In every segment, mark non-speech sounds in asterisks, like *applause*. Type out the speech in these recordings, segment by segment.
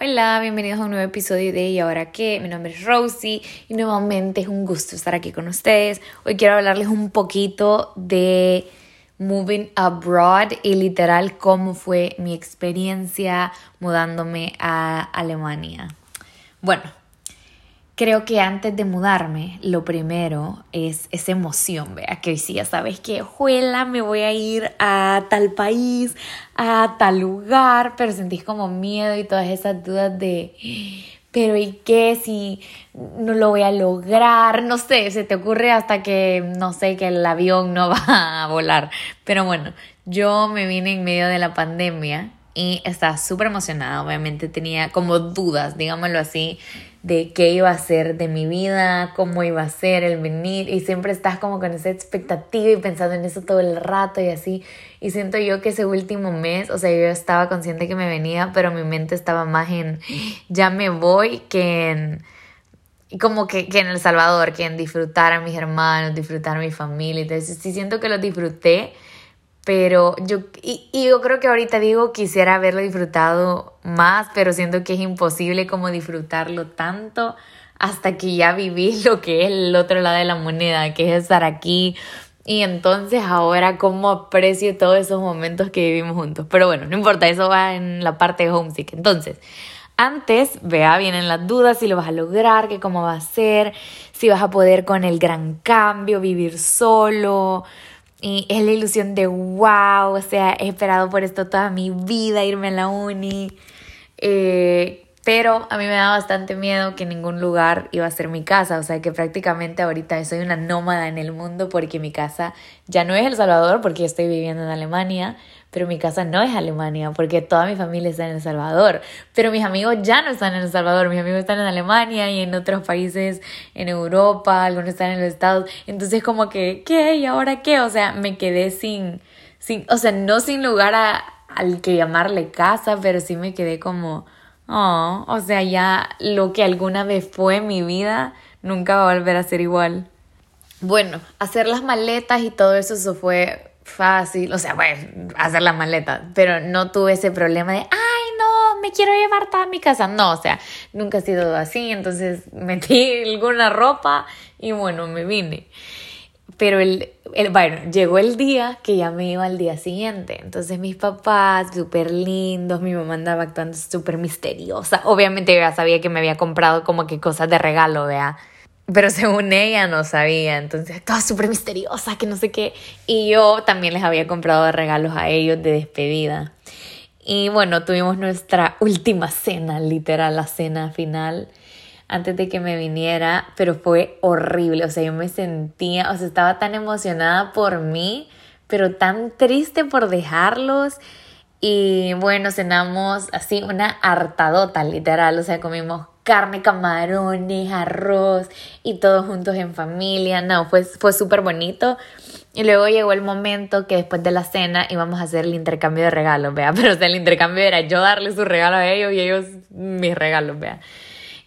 Hola, bienvenidos a un nuevo episodio de ¿Y ahora qué? Mi nombre es Rosie y nuevamente es un gusto estar aquí con ustedes. Hoy quiero hablarles un poquito de moving abroad y literal cómo fue mi experiencia mudándome a Alemania. Bueno, Creo que antes de mudarme, lo primero es esa emoción, vea, que si ya sabes que, juela, me voy a ir a tal país, a tal lugar, pero sentís como miedo y todas esas dudas de, pero ¿y qué si no lo voy a lograr? No sé, se te ocurre hasta que, no sé, que el avión no *laughs* va a volar. Pero bueno, yo me vine en medio de la pandemia y estaba súper emocionada, obviamente tenía como dudas, digámoslo así, de qué iba a ser de mi vida, cómo iba a ser el venir y siempre estás como con esa expectativa y pensando en eso todo el rato y así. Y siento yo que ese último mes, o sea, yo estaba consciente que me venía, pero mi mente estaba más en ya me voy que en como que, que en El Salvador, que en disfrutar a mis hermanos, disfrutar a mi familia, entonces sí siento que lo disfruté, pero yo, y, yo creo que ahorita digo, quisiera haberlo disfrutado más, pero siento que es imposible como disfrutarlo tanto hasta que ya viví *laughs* lo que es el otro lado de la moneda, que es estar aquí. Y entonces ahora cómo aprecio todos esos momentos que vivimos juntos. Pero bueno, no importa, eso va en la parte de homesick. Entonces, antes, vea, vienen las dudas si lo vas a lograr, que cómo va a ser, si vas a poder con el gran cambio, vivir solo, y es la ilusión de wow, o sea, he esperado por esto toda mi vida, irme a la uni. Eh, pero a mí me da bastante miedo que ningún lugar iba a ser mi casa, o sea que prácticamente ahorita soy una nómada en el mundo porque mi casa ya no es El Salvador porque estoy viviendo en Alemania, pero mi casa no es Alemania porque toda mi familia está en El Salvador, pero mis amigos ya no están en El Salvador, mis amigos están en Alemania y en otros países en Europa, algunos están en los Estados, entonces como que, ¿qué? ¿Y ahora qué? O sea, me quedé sin, sin o sea, no sin lugar a, al que llamarle casa, pero sí me quedé como, oh, o sea, ya lo que alguna vez fue mi vida nunca va a volver a ser igual. Bueno, hacer las maletas y todo eso, eso fue fácil, o sea, bueno, hacer la maleta, pero no tuve ese problema de, ay, no, me quiero llevar toda mi casa. No, o sea, nunca ha sido así, entonces *laughs* metí alguna ropa y bueno, me vine. Pero el, el, bueno, llegó el día que ya me iba al día siguiente. Entonces mis papás, súper lindos, mi mamá andaba actuando súper misteriosa. Obviamente yo ya sabía que me había comprado como que cosas de regalo, vea pero según ella no sabía, entonces estaba súper misteriosa, que no sé qué. Y yo también les había comprado regalos a ellos de despedida. Y bueno, tuvimos nuestra última cena, literal, la cena final, antes de que me viniera, pero fue horrible. O sea, yo me sentía, o sea, estaba tan emocionada por mí, pero tan triste por dejarlos. Y bueno, cenamos así una hartadota, literal. O sea, comimos carne, camarones, arroz y todos juntos en familia. No, fue, fue súper bonito. Y luego llegó el momento que después de la cena íbamos a hacer el intercambio de regalos, vea. *laughs* Pero el intercambio era yo darle su regalo a ellos y ellos mis regalos, vea.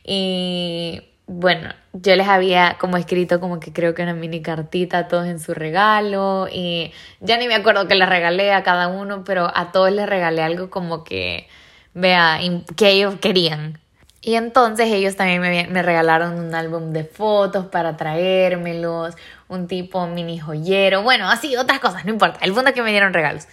Y bueno, yo les había como escrito como que creo que una mini cartita a todos en su regalo y ya ni me acuerdo que les regalé a cada uno, pero a todos les regalé algo como que, vea, que ellos querían. Y entonces ellos también me, regalaron un álbum de fotos para traérmelos, un tipo mini joyero, bueno, así, otras cosas, no importa, el punto es que me dieron regalos.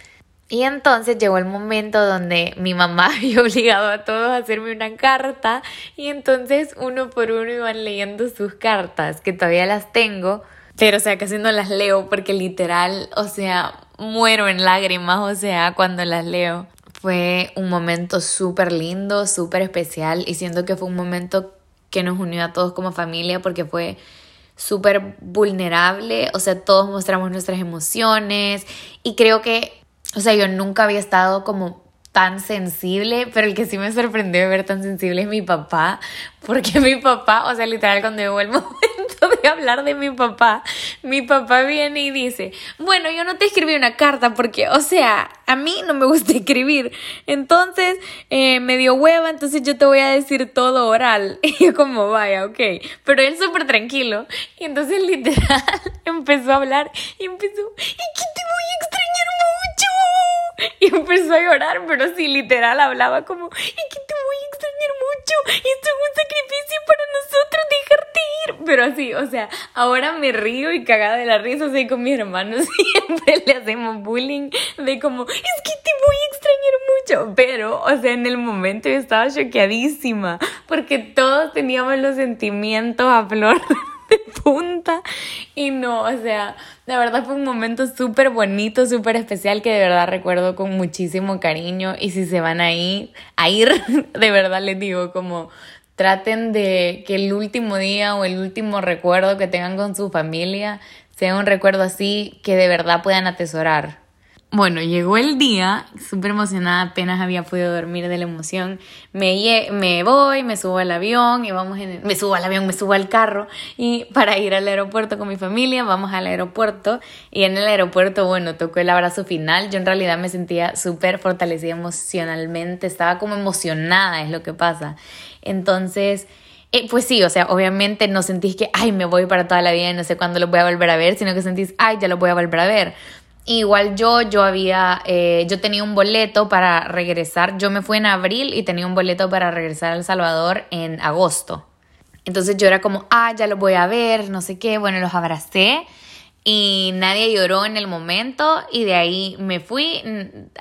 Y entonces llegó el momento donde mi mamá *laughs* había obligado a todos a hacerme una carta y entonces uno por uno iban leyendo sus cartas, que todavía las tengo, pero o sea, casi no las leo porque literal, o sea, muero en lágrimas, o sea, cuando las leo. Fue un momento súper lindo, súper especial y siento que fue un momento que nos unió a todos como familia porque fue súper vulnerable, o sea, todos mostramos nuestras emociones y creo que, o sea, yo nunca había estado como tan sensible, pero el que sí me sorprendió de ver tan sensible es mi papá, porque mi papá, o sea, literal cuando llegó el *laughs* momento de hablar de mi papá, mi papá viene y dice, bueno, yo no te escribí una carta porque, o sea, a mí no me gusta escribir, entonces eh, me dio hueva, entonces yo te voy a decir todo oral. *laughs* Y yo como, vaya, ok, pero él súper tranquilo, y entonces literal *laughs* empezó a hablar y empezó, ¿y que te voy a extrañar mucho? *laughs* Y empezó a llorar, pero sí, literal hablaba como, ¿y que te voy a extrañar mucho, esto es un sacrificio para nosotros, dejarte ir. Pero así, o sea, ahora me río y cagada de la risa, así con mis hermanos *laughs* siempre le hacemos bullying de como, es que te voy a extrañar mucho. Pero, o sea, en el momento yo estaba choqueadísima porque todos teníamos los sentimientos a flor de y no, o sea, la verdad fue un momento súper bonito, súper especial que de verdad recuerdo con muchísimo cariño y si se van ahí a ir, *laughs* de verdad les digo como traten de que el último día o el último recuerdo que tengan con su familia sea un recuerdo así que de verdad puedan atesorar. Bueno, llegó el día, súper emocionada, apenas había podido dormir de la emoción. Me, me voy, me subo al avión y vamos en me subo al avión, me subo al carro y para ir al aeropuerto con mi familia, vamos al aeropuerto y en el aeropuerto, bueno, tocó el abrazo final. Yo en realidad me sentía súper fortalecida emocionalmente, estaba como emocionada, es lo que pasa. Entonces, eh, pues sí, o sea, obviamente no sentís que, ay, me voy para toda la vida y no sé cuándo lo voy a volver a ver, sino que sentís, ay, ya lo voy a volver a ver Igual yo, yo había, eh, yo tenía un boleto para regresar, yo me fui en abril y tenía un boleto para regresar a El Salvador en agosto. Entonces yo era como, ah, ya lo voy a ver, no sé qué, bueno, los abracé y nadie lloró en el momento y de ahí me fui,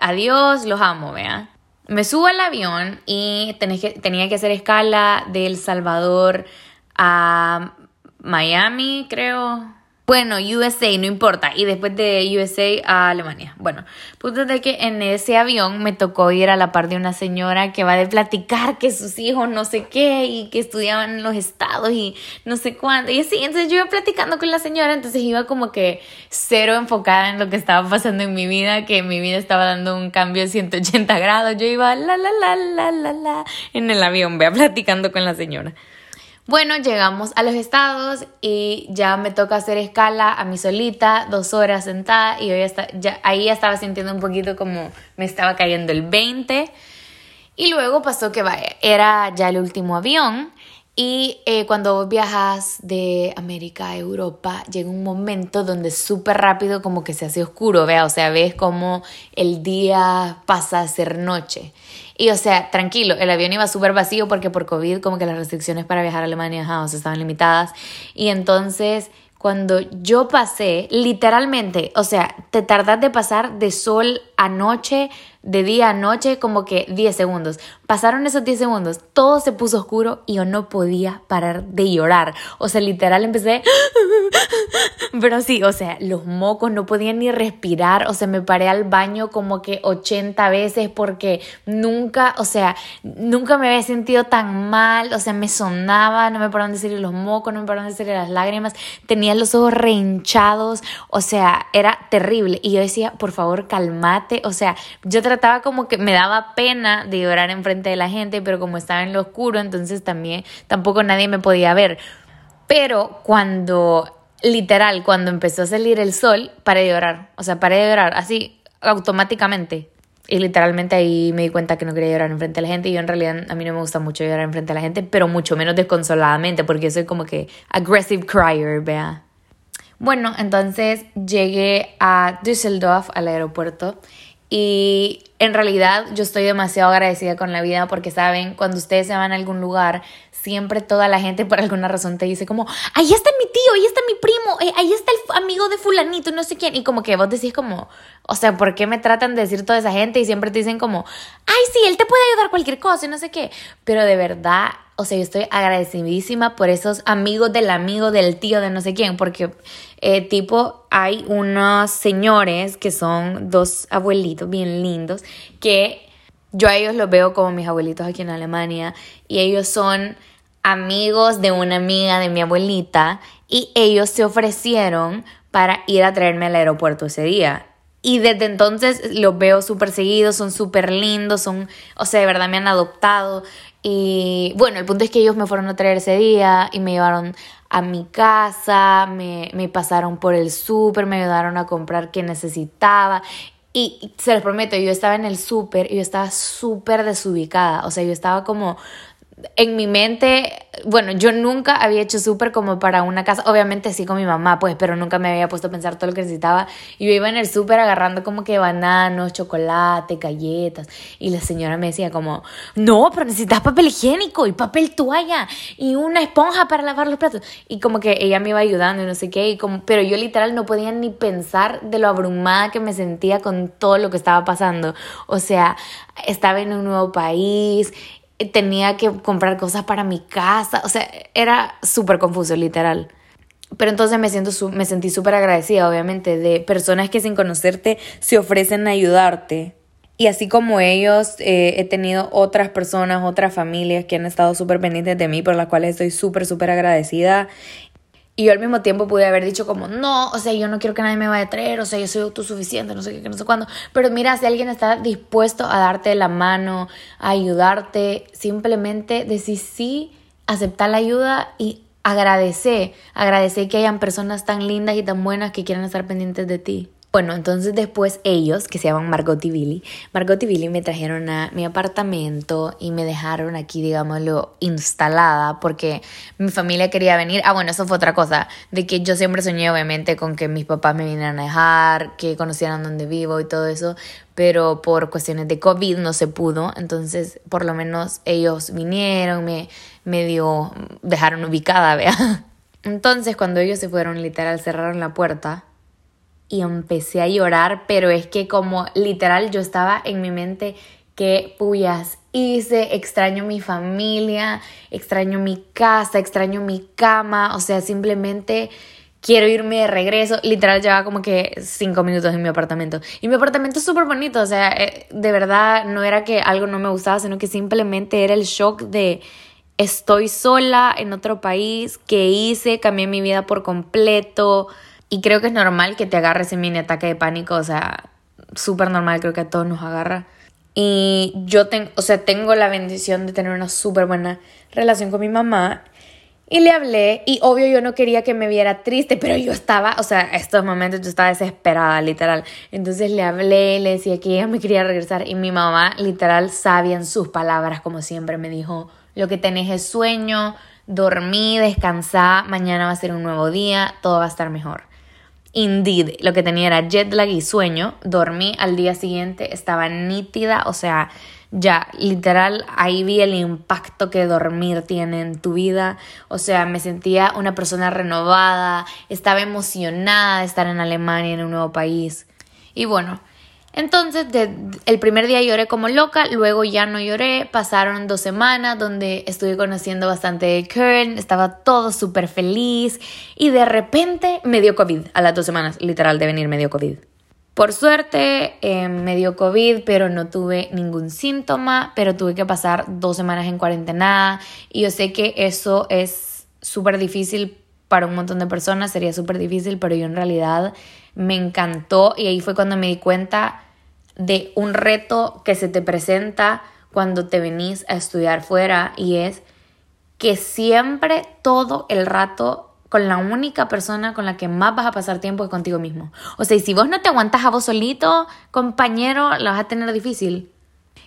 adiós, los amo, vea. Me subo al avión y tenía que hacer escala de El Salvador a Miami, creo, bueno, USA, no importa. Y después de USA a Alemania. Bueno, punto de que en ese avión me tocó ir a la par de una señora que va de platicar que sus hijos no sé qué y que estudiaban en los estados y no sé cuándo. Y así, entonces yo iba platicando con la señora, entonces iba como que cero enfocada en lo que estaba pasando en mi vida, que mi vida estaba dando un cambio de 180 grados. Yo iba la la la la la la en el avión, vea, platicando con la señora. Bueno, llegamos a los estados y ya me toca hacer escala a mi solita, dos horas sentada y yo ahí ya estaba sintiendo un poquito como me estaba cayendo el 20. Y luego pasó que vaya, era ya el último avión y eh, cuando viajas de América a Europa, llega un momento donde súper rápido como que se hace oscuro, vea, o sea, ves como el día pasa a ser noche. Y o sea, tranquilo, el avión iba súper vacío porque por COVID como que las restricciones para viajar a Alemania estaban limitadas. Y entonces cuando yo pasé, literalmente, o sea, te tardas de pasar de sol a noche de día a noche como que 10 segundos. Pasaron esos 10 segundos, todo se puso oscuro y yo no podía parar de llorar. O sea, literal empecé... *laughs* Pero sí, o sea, los mocos no podían ni respirar. O sea, me paré al baño como que 80 veces porque nunca, o sea, nunca me había sentido tan mal. O sea, me sonaba, no me pararon de salir los mocos, no me pararon de salir las lágrimas. Tenía los ojos rehinchados. O sea, era terrible. Y yo decía, por favor, calmate. O sea, yo trataba como que me daba pena de llorar enfrente de la gente, pero como estaba en lo oscuro, entonces también tampoco nadie me podía ver. Pero cuando, literal, cuando empezó a salir el sol, paré de llorar. O sea, paré de llorar así automáticamente. Y literalmente ahí me di cuenta que no quería llorar enfrente de la gente. Y yo en realidad a mí no me gusta mucho llorar enfrente de la gente, pero mucho menos desconsoladamente, porque soy como que aggressive crier, vea. Bueno, entonces llegué a Düsseldorf, al aeropuerto, y en realidad yo estoy demasiado agradecida con la vida porque saben, cuando ustedes se van a algún lugar, siempre toda la gente por alguna razón te dice como, ahí está mi tío, ahí está mi primo, eh, ahí está el amigo de fulanito, no sé quién. Y como que vos decís como, o sea, ¿por qué me tratan de decir toda esa gente? Y siempre te dicen como, ay, sí, él te puede ayudar cualquier cosa y no sé qué. Pero de verdad, o sea, yo estoy agradecidísima por esos amigos del amigo del tío de no sé quién, porque eh, tipo hay unos señores que son dos abuelitos bien lindos que yo a ellos los veo como mis abuelitos aquí en Alemania y ellos son amigos de una amiga de mi abuelita y ellos se ofrecieron para ir a traerme al aeropuerto ese día. Y desde entonces los veo súper seguidos, son súper lindos, son, o sea, de verdad me han adoptado. Y bueno, el punto es que ellos me fueron a traer ese día y me llevaron a mi casa, me, me pasaron por el súper, me ayudaron a comprar que necesitaba. Y se les prometo, yo estaba en el súper y yo estaba súper desubicada. O sea, yo estaba como en mi mente, bueno, yo nunca había hecho súper como para una casa, obviamente sí con mi mamá, pues, pero nunca me había puesto a pensar todo lo que necesitaba. Y yo iba en el súper agarrando como que bananos, chocolate, galletas. Y la señora me decía como, no, pero necesitas papel higiénico y papel toalla y una esponja para lavar los platos. Y como que ella me iba ayudando y no sé qué, y como, pero yo literal no podía ni pensar de lo abrumada que me sentía con todo lo que estaba pasando. O sea, estaba en un nuevo país tenía que comprar cosas para mi casa, o sea, era súper confuso, literal. Pero entonces me, siento me sentí súper agradecida, obviamente, de personas que sin conocerte se ofrecen a ayudarte. Y así como ellos, eh, he tenido otras personas, otras familias que han estado súper pendientes de mí, por las cuales estoy súper, súper agradecida. Y yo al mismo tiempo pude haber dicho como, no, o sea, yo no quiero que nadie me vaya a traer, o sea, yo soy autosuficiente, no sé qué, no sé cuándo. Pero mira, si alguien está dispuesto a darte la mano, a ayudarte, simplemente decir sí, aceptar la ayuda y agradecer, agradecer que hayan personas tan lindas y tan buenas que quieran estar pendientes de ti. Bueno, entonces después ellos, que se llaman Margot y Billy, Margot y Billy me trajeron a mi apartamento y me dejaron aquí, digámoslo, instalada porque mi familia quería venir. Ah, bueno, eso fue otra cosa, de que yo siempre soñé obviamente con que mis papás me vinieran a dejar, que conocieran dónde vivo y todo eso, pero por cuestiones de COVID no se pudo, entonces por lo menos ellos vinieron, me medio dejaron ubicada, vea. *laughs* Entonces cuando ellos se fueron, literal, cerraron la puerta y empecé a llorar, pero es que como literal yo estaba en mi mente que puyas hice, extraño mi familia, extraño mi casa, extraño mi cama, o sea, simplemente quiero irme de regreso. Literal llevaba como que cinco minutos en mi apartamento. Y mi apartamento es súper bonito, o sea, eh, de verdad no era que algo no me gustaba, sino que simplemente era el shock de estoy sola en otro país, que hice, cambié mi vida por completo. Y creo que es normal que te agarres en mini ataque de pánico, o sea, súper normal, creo que a todos nos agarra. Y yo tengo, o sea, tengo la bendición de tener una súper buena relación con mi mamá. Y le hablé y obvio yo no quería que me viera triste, pero yo estaba, o sea, estos momentos yo estaba desesperada, literal. Entonces le hablé, le decía que ella me quería regresar y mi mamá, literal, sabía en sus palabras, como siempre, me dijo, lo que tenés es sueño, dormí, descansá, mañana va a ser un nuevo día, todo va a estar mejor. Indeed, lo que tenía era jet lag y sueño. Dormí al día siguiente, estaba nítida, o sea, ya literal ahí vi el impacto que dormir tiene en tu vida. O sea, me sentía una persona renovada, estaba emocionada de estar en Alemania, en un nuevo país. Y bueno, entonces, el primer día lloré como loca, luego ya no lloré, pasaron dos semanas donde estuve conociendo bastante de Kern, estaba todo súper feliz y de repente me dio COVID a las dos semanas, literal de venir me dio COVID. Por suerte eh, me dio COVID, pero no tuve ningún síntoma, pero tuve que pasar dos semanas en cuarentena y yo sé que eso es súper difícil para un montón de personas, sería súper difícil, pero yo en realidad me encantó y ahí fue cuando me di cuenta de un reto que se te presenta cuando te venís a estudiar fuera y es que siempre todo el rato con la única persona con la que más vas a pasar tiempo es contigo mismo. O sea, y si vos no te aguantas a vos solito, compañero, la vas a tener difícil.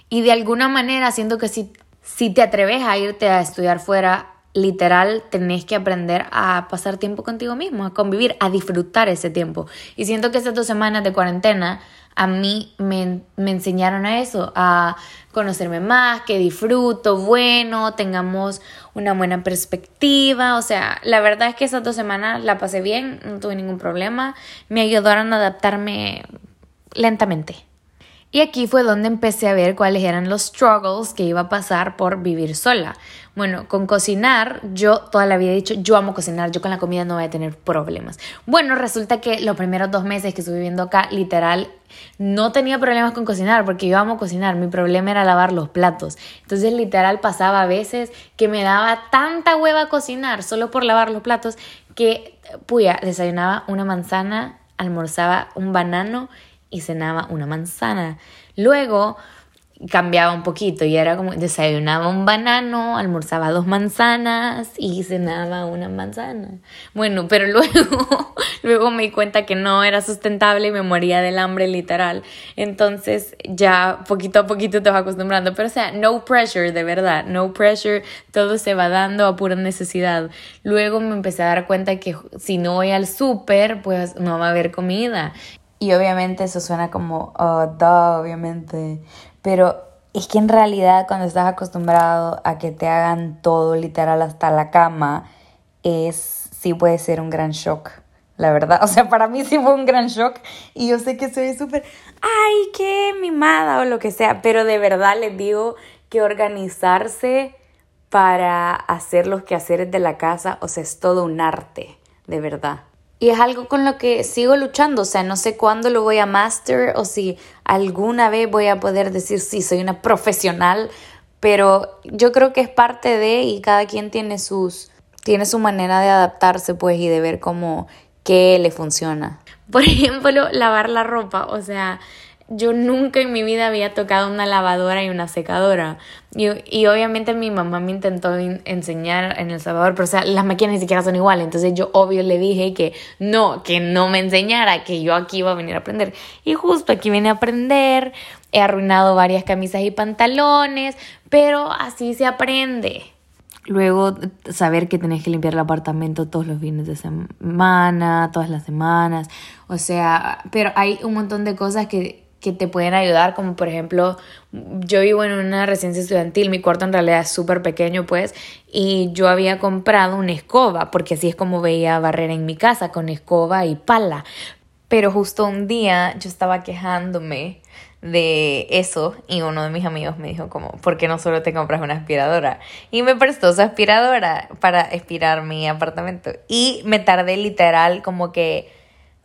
Y de alguna manera siento que si, si te atreves a irte a estudiar fuera, literal tenés que aprender a pasar tiempo contigo mismo, a convivir, a disfrutar ese tiempo. Y siento que estas dos semanas de cuarentena a mí me, enseñaron a eso, a conocerme más, que disfruto, bueno, tengamos una buena perspectiva. O sea, la verdad es que esas dos semanas la pasé bien, no tuve ningún problema. Me ayudaron a adaptarme lentamente. Y aquí fue donde empecé a ver cuáles eran los struggles que iba a pasar por vivir sola. Bueno, con cocinar, yo toda la vida he dicho, yo amo cocinar, yo con la comida no voy a tener problemas. Bueno, resulta que los primeros dos meses que estuve viviendo acá, literal, no tenía problemas con cocinar porque yo amo cocinar, mi problema era lavar los platos. Entonces, literal, pasaba a veces que me daba tanta hueva cocinar solo por lavar los platos que, puya, desayunaba una manzana, almorzaba un banano y cenaba una manzana. Luego, cambiaba un poquito y era como desayunaba un banano, almorzaba dos manzanas y cenaba una manzana. Bueno, pero *laughs* luego, luego me di cuenta que no era sustentable y me moría del hambre literal. Entonces ya poquito a poquito te vas acostumbrando. Pero o sea, no pressure, de verdad, no pressure, todo se va dando a pura necesidad. Luego me empecé a dar cuenta que si no voy al súper, pues no va a haber comida. Y obviamente eso suena como, oh, duh, obviamente. Pero es que en realidad cuando estás acostumbrado a que te hagan todo literal hasta la cama, es, sí puede ser un gran shock, la verdad. *laughs* O sea, para mí sí fue un gran shock y yo sé que soy súper, ay, qué mimada o lo que sea, pero de verdad les digo que organizarse para hacer los quehaceres de la casa, o sea, es todo un arte, de verdad. Y es algo con lo que sigo luchando, o sea, no sé cuándo lo voy a master o si alguna vez voy a poder decir, sí, soy una profesional, pero yo creo que es parte de y cada quien tiene sus tiene su manera de adaptarse pues y de ver cómo qué le funciona. Por *laughs* ejemplo, lavar la ropa, o sea, yo nunca en mi vida había tocado una lavadora y una secadora. Y, y obviamente mi mamá me intentó enseñar en El Salvador, pero o sea, las máquinas ni siquiera son iguales. Entonces yo obvio le dije que no, que no me enseñara, que yo aquí iba a venir a aprender. Y justo aquí vine a aprender. He arruinado varias camisas y pantalones, pero así se aprende. Luego saber que tenés que limpiar el apartamento todos los fines de semana, todas las semanas. O sea, pero hay un montón de cosas que que te pueden ayudar, como por ejemplo, yo vivo en una residencia estudiantil, mi cuarto en realidad es súper pequeño, pues, y yo había comprado una escoba, porque así es como veía barrera en mi casa, con escoba y pala. Pero justo un día yo estaba quejándome de eso y uno de mis amigos me dijo como, ¿por qué no solo te compras una aspiradora? Y me prestó su aspiradora para aspirar mi apartamento. Y me tardé literal como que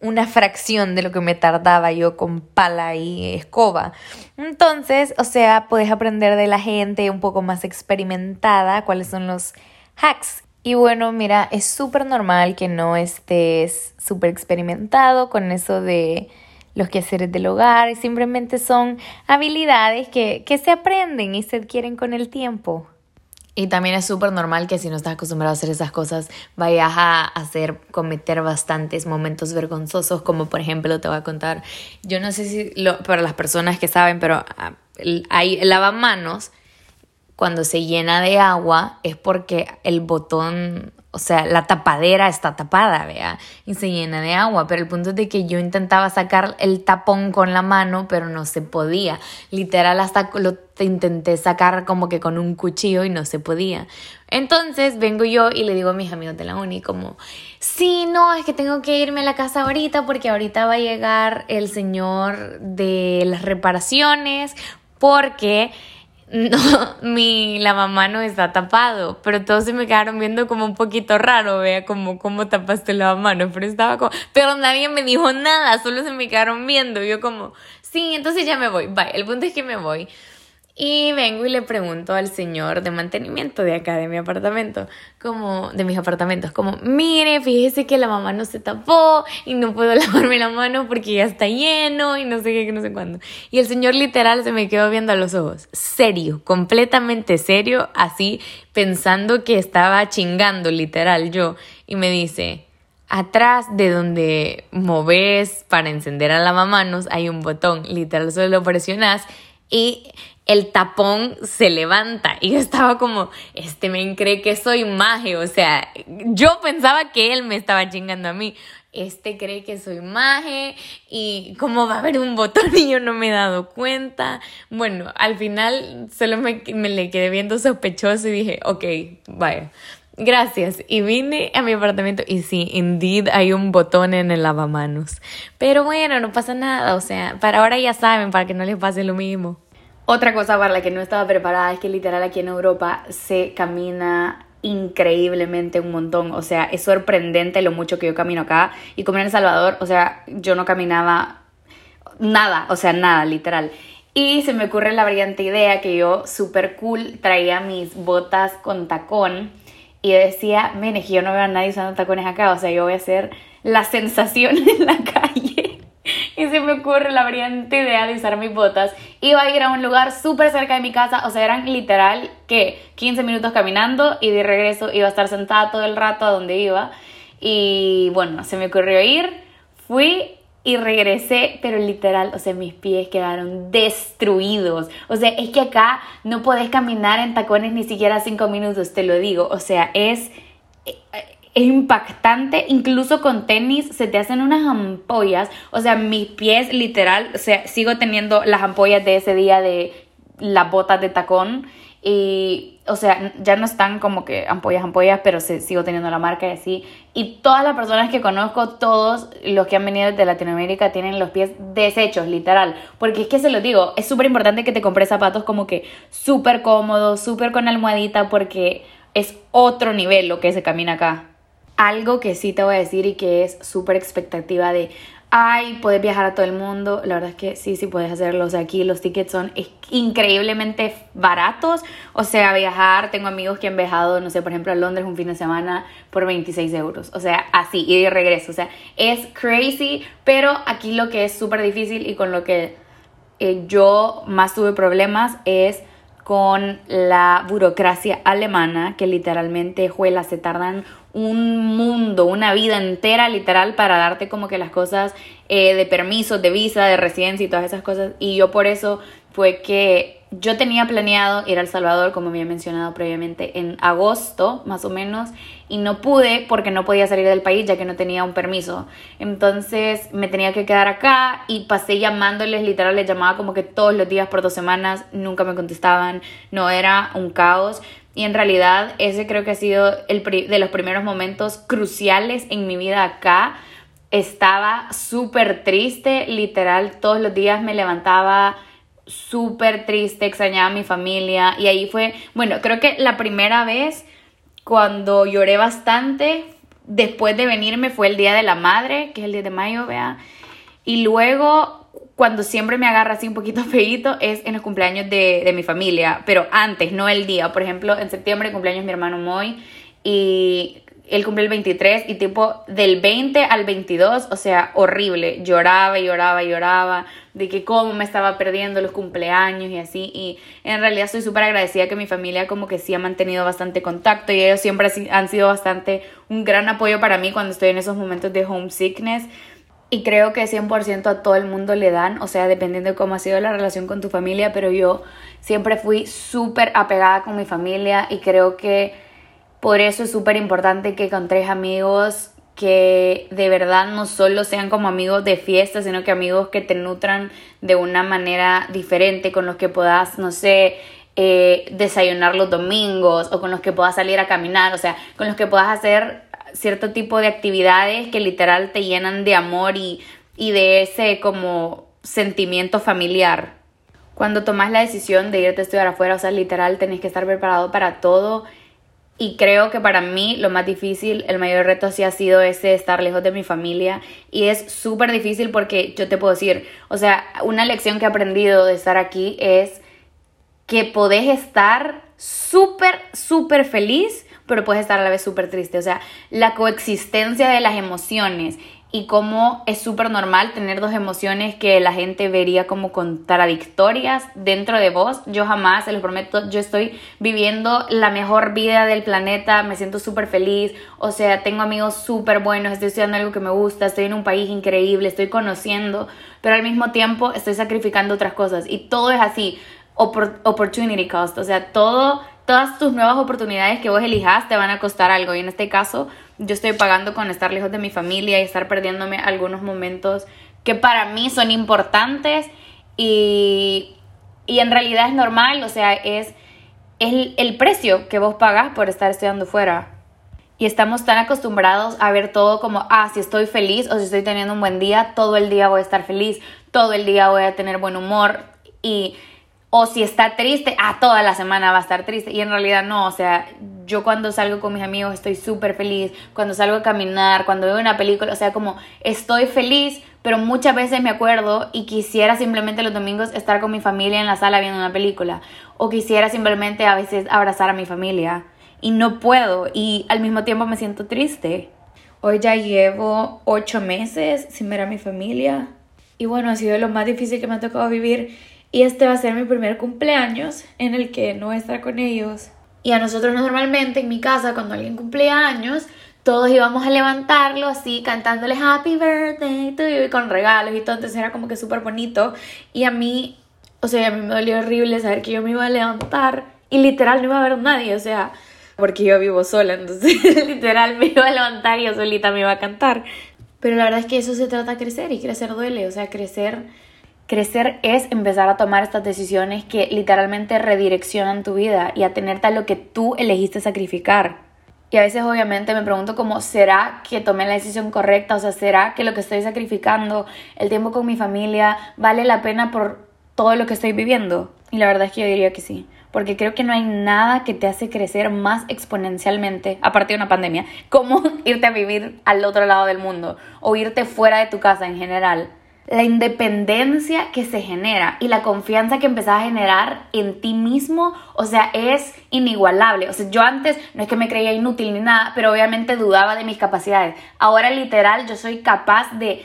una fracción de lo que me tardaba yo con pala y escoba. Entonces, o sea, puedes aprender de la gente un poco más experimentada cuáles son los hacks. Y bueno, mira, es súper normal que no estés súper experimentado con eso de los quehaceres del hogar. Simplemente son habilidades que, que se aprenden y se adquieren con el tiempo. Y también es súper normal que si no estás acostumbrado a hacer esas cosas, vayas a hacer, cometer bastantes momentos vergonzosos, como por ejemplo te voy a contar, yo no sé si, lo, para las personas que saben, pero ah, hay lavamanos, cuando se llena de agua es porque el botón o sea, la tapadera está tapada, vea, y se llena de agua. Pero el punto es que yo intentaba sacar el tapón con la mano, pero no se podía. Literal, hasta lo intenté sacar como que con un cuchillo y no se podía. Entonces vengo yo y le digo a mis amigos de la uni como, sí, no, es que tengo que irme a la casa ahorita porque ahorita va a llegar el señor de las reparaciones porque *laughs* no, mi la mamá no está tapado, pero todos se me quedaron viendo como un poquito raro, vea, como cómo tapaste la mano, pero estaba como, pero nadie me dijo nada, solo se me quedaron viendo, yo como, sí, entonces ya me voy, bye, el punto es que me voy. Y vengo y le pregunto al señor de mantenimiento de acá, de mi apartamento, como, de mis apartamentos, como, mire, fíjese que la mamá no se tapó y no puedo *laughs* lavarme la mano porque ya está lleno y no sé qué, no sé cuándo. Y el señor literal se me quedó viendo a los ojos, serio, completamente serio, así, pensando que estaba chingando, literal, yo. Y me dice, atrás de donde moves para encender a la lavamanos hay un botón, literal, solo lo presionas y el tapón se levanta y yo estaba como, este men cree que soy maje, o sea, yo pensaba que él me estaba chingando a mí, este cree que soy maje y cómo va a haber un botón y yo no me he dado cuenta. Bueno, al final solo me, le quedé viendo sospechoso y dije, ok, vaya. Gracias. Y vine a mi apartamento y sí, indeed hay un botón en el lavamanos. Pero bueno, no pasa nada. O sea, para ahora ya saben, para que no les pase lo mismo. Otra cosa para la que no estaba preparada es que literal aquí en Europa se camina increíblemente un montón. O sea, es sorprendente lo mucho que yo camino acá. Y como en El Salvador, o sea, yo no caminaba nada, o sea, nada, literal. Y se me ocurre la brillante idea que yo, súper cool, traía mis botas con tacón y decía, mene, yo no veo a nadie usando tacones acá, o sea, yo voy a hacer la *laughs* sensación en la calle *laughs* y se me ocurre la brillante idea de usar mis botas. Iba a ir a un lugar súper cerca de mi casa, o sea, eran literal que 15 minutos caminando y de regreso iba a estar sentada todo el rato a donde iba. Y bueno, se me ocurrió ir, fui y regresé, pero literal, o sea, mis pies quedaron destruidos. O sea, es que acá no podés caminar en tacones ni siquiera 5 minutos, te lo digo. O sea, es es impactante, incluso con tenis se te hacen unas ampollas, o sea, mis pies literal, o sea, sigo teniendo las ampollas de ese día de las botas de tacón y, o sea, ya no están como que ampollas, ampollas, pero sigo teniendo la marca y así. Y todas las personas que conozco, todos los que han venido de Latinoamérica tienen los pies deshechos, literal. Porque es que se lo digo, es súper importante que te compres zapatos como que súper cómodos, súper con almohadita, porque es otro nivel lo que se camina acá algo que sí te voy a decir y que es súper expectativa de, ay, puedes viajar a todo el mundo. La verdad es que sí, sí puedes hacerlo. O sea, aquí los tickets son increíblemente baratos. O sea, viajar, tengo amigos que han viajado, no sé, por ejemplo, a Londres un fin de semana por 26 euros. O sea, así, y de regreso. O sea, es crazy, pero aquí lo que es súper difícil y con lo que eh, yo más tuve problemas es con la burocracia alemana, que literalmente, juelas, se tardan un mundo, una vida entera literal para darte como que las cosas eh, de permisos, de visa, de residencia y todas esas cosas. Y yo por eso fue que yo tenía planeado ir a El Salvador, como había mencionado previamente, en agosto más o menos, y no pude porque no podía salir del país ya que no tenía un permiso. Entonces me tenía que quedar acá y pasé llamándoles, literal les llamaba como que todos los días por dos semanas, nunca me contestaban, no era un caos. Y en realidad ese creo que ha sido el de los primeros momentos cruciales en mi vida acá. Estaba súper triste, literal, todos los días me levantaba súper triste, extrañaba a mi familia. Y ahí fue, bueno, creo que la primera vez cuando lloré bastante después de venirme fue el Día de la Madre, que es el 10 de mayo, vea. Y luego cuando siempre me agarra así un poquito *laughs* feito es en los cumpleaños de, de, mi familia, pero antes, no el día. Por ejemplo, en septiembre cumpleaños mi hermano Moy y él cumple el 23 y tipo del 20 al 22, o sea, horrible. Lloraba lloraba lloraba de que cómo me estaba perdiendo los cumpleaños y así. Y en realidad estoy súper agradecida que mi familia como que sí ha mantenido bastante contacto y ellos siempre han sido bastante un gran apoyo para mí cuando estoy en esos momentos de homesickness y creo que 100% a todo el mundo le dan, o sea, dependiendo de cómo ha sido la relación con tu familia, pero yo siempre fui súper apegada con mi familia y creo que por eso es súper importante que encontres amigos que de verdad no solo sean como amigos de fiesta, sino que amigos que te nutran de una manera diferente, con los que puedas, no sé, eh, desayunar los domingos o con los que puedas salir a caminar, o sea, con los que puedas hacer cierto tipo de actividades que literal te llenan de amor y, y de ese como sentimiento familiar. Cuando tomas la decisión de irte a estudiar afuera, o sea, literal tenés que estar preparado para todo. Y creo que para mí lo más difícil, el mayor reto sí ha sido ese estar lejos de mi familia. Y es súper difícil porque yo te puedo decir, o sea, una lección que he aprendido de estar aquí es que podés estar súper, súper feliz pero puedes estar a la vez súper triste. O sea, la coexistencia de las emociones y cómo es súper normal tener dos emociones que la gente vería como contradictorias dentro de vos. Yo jamás, se lo prometo, yo estoy viviendo la mejor vida del planeta, me siento súper feliz, o sea, tengo amigos súper buenos, estoy estudiando algo que me gusta, estoy en un país increíble, estoy conociendo, pero al mismo tiempo estoy sacrificando otras cosas y todo es así, opportunity cost, o sea, todo todas tus nuevas oportunidades que vos elijas te van a costar algo. Y en este caso, yo estoy pagando con estar lejos de mi familia y estar perdiéndome algunos momentos que para mí son importantes y, y en realidad es normal, o sea, es, es el precio que vos pagas por estar estudiando fuera. Y estamos tan acostumbrados a ver todo como, ah, si estoy feliz o si estoy teniendo un buen día, todo el día voy a estar feliz, todo el día voy a tener buen humor. Y o si está triste, ah, toda la semana va a estar triste. Y en realidad no, o sea, yo cuando salgo con mis amigos estoy súper feliz, cuando salgo a caminar, cuando veo una película, o sea, como estoy feliz, pero muchas veces me acuerdo y quisiera simplemente los domingos estar con mi familia en la sala viendo una película. O quisiera simplemente a veces abrazar a mi familia. Y no puedo. Y al mismo tiempo me siento triste. Hoy ya llevo ocho meses sin ver a mi familia. Y bueno, ha sido lo más difícil que me ha tocado vivir. Y este va a ser mi primer cumpleaños en el que no voy a estar con ellos. Y a nosotros normalmente en mi casa, cuando alguien cumple años, todos íbamos a levantarlo así, cantándole Happy Birthday to you, con regalos y todo. Entonces era como que súper bonito. Y a mí, o sea, a mí me dolió horrible saber que yo me iba a levantar y literal no iba a ver nadie, o sea, porque yo vivo sola, entonces *laughs* literal me iba a levantar y yo solita me iba a cantar. Pero la verdad es que eso se trata de crecer y crecer duele, o sea, crecer crecer es empezar a tomar estas decisiones que literalmente redireccionan tu vida y a tenerte a lo que tú elegiste sacrificar. Y a veces obviamente me pregunto como, ¿será que tomé la decisión correcta? O sea, ¿será que lo que estoy sacrificando, el tiempo con mi familia, vale la pena por todo lo que estoy viviendo? Y la verdad es que yo diría que sí porque creo que no hay nada que te hace crecer más exponencialmente, aparte de una pandemia, *laughs* como irte a vivir al otro lado del mundo o irte fuera de tu casa en general. La independencia que se genera y la confianza que empezás a generar en ti mismo, o sea, es inigualable. O sea, yo antes no es que me creía inútil ni nada, pero obviamente dudaba de mis capacidades. Ahora literal yo soy capaz de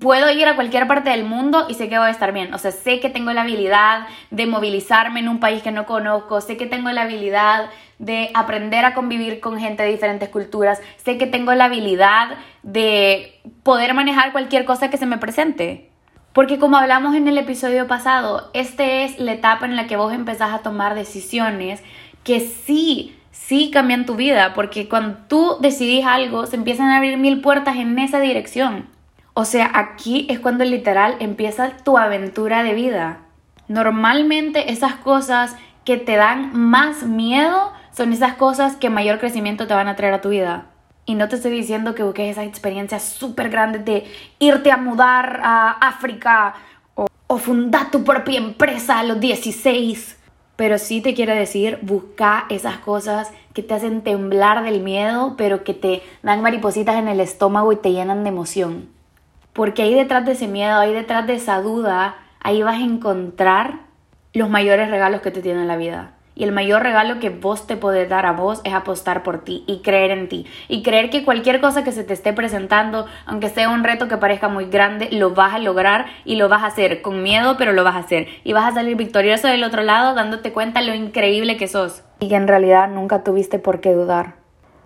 puedo ir a cualquier parte del mundo y sé que voy a estar bien. O sea, sé que tengo la habilidad de movilizarme en un país que no conozco, sé que tengo la habilidad de aprender a convivir con gente de diferentes culturas, sé que tengo la habilidad de poder manejar cualquier cosa que se me presente. Porque como hablamos en el episodio pasado, esta es la etapa en la que vos empezás a tomar decisiones que sí, sí cambian tu vida, porque cuando tú decidís algo, se empiezan a abrir mil puertas en esa dirección. O sea, aquí es cuando literal empieza tu aventura de vida. Normalmente esas cosas que te dan más miedo son esas cosas que mayor crecimiento te van a traer a tu vida. Y no te estoy diciendo que busques esas experiencias súper grandes de irte a mudar a África o, fundar tu propia empresa a los 16. Pero sí te quiero decir, busca esas cosas que te hacen temblar del miedo, pero que te dan maripositas en el estómago y te llenan de emoción. Porque ahí detrás de ese miedo, ahí detrás de esa duda, ahí vas a encontrar los mayores regalos que te tiene la vida. Y el mayor regalo que vos te podés dar a vos es apostar por ti y creer en ti. Y creer que cualquier cosa que se te esté presentando, aunque sea un reto que parezca muy grande, lo vas a lograr y lo vas a hacer con miedo, pero lo vas a hacer. Y vas a salir victorioso del otro lado dándote cuenta lo increíble que sos. Y que en realidad nunca tuviste por qué dudar.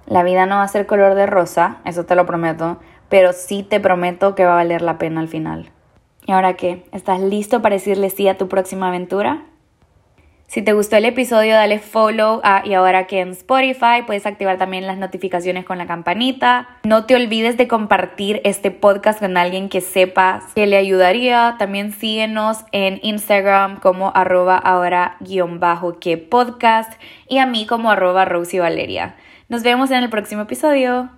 La vida no va a ser color de rosa, eso te lo prometo, pero sí te prometo que va a valer la pena al final. ¿Y ahora qué? ¿Estás listo para decirle sí a tu próxima aventura? Si te gustó el episodio, dale follow a y ahora que en Spotify puedes activar también las notificaciones con la campanita. No te olvides de compartir este podcast con alguien que sepas que le ayudaría. También síguenos en Instagram como arroba ahora guion bajo que podcast y a mí como arroba Rosy Valeria. Nos vemos en el próximo episodio.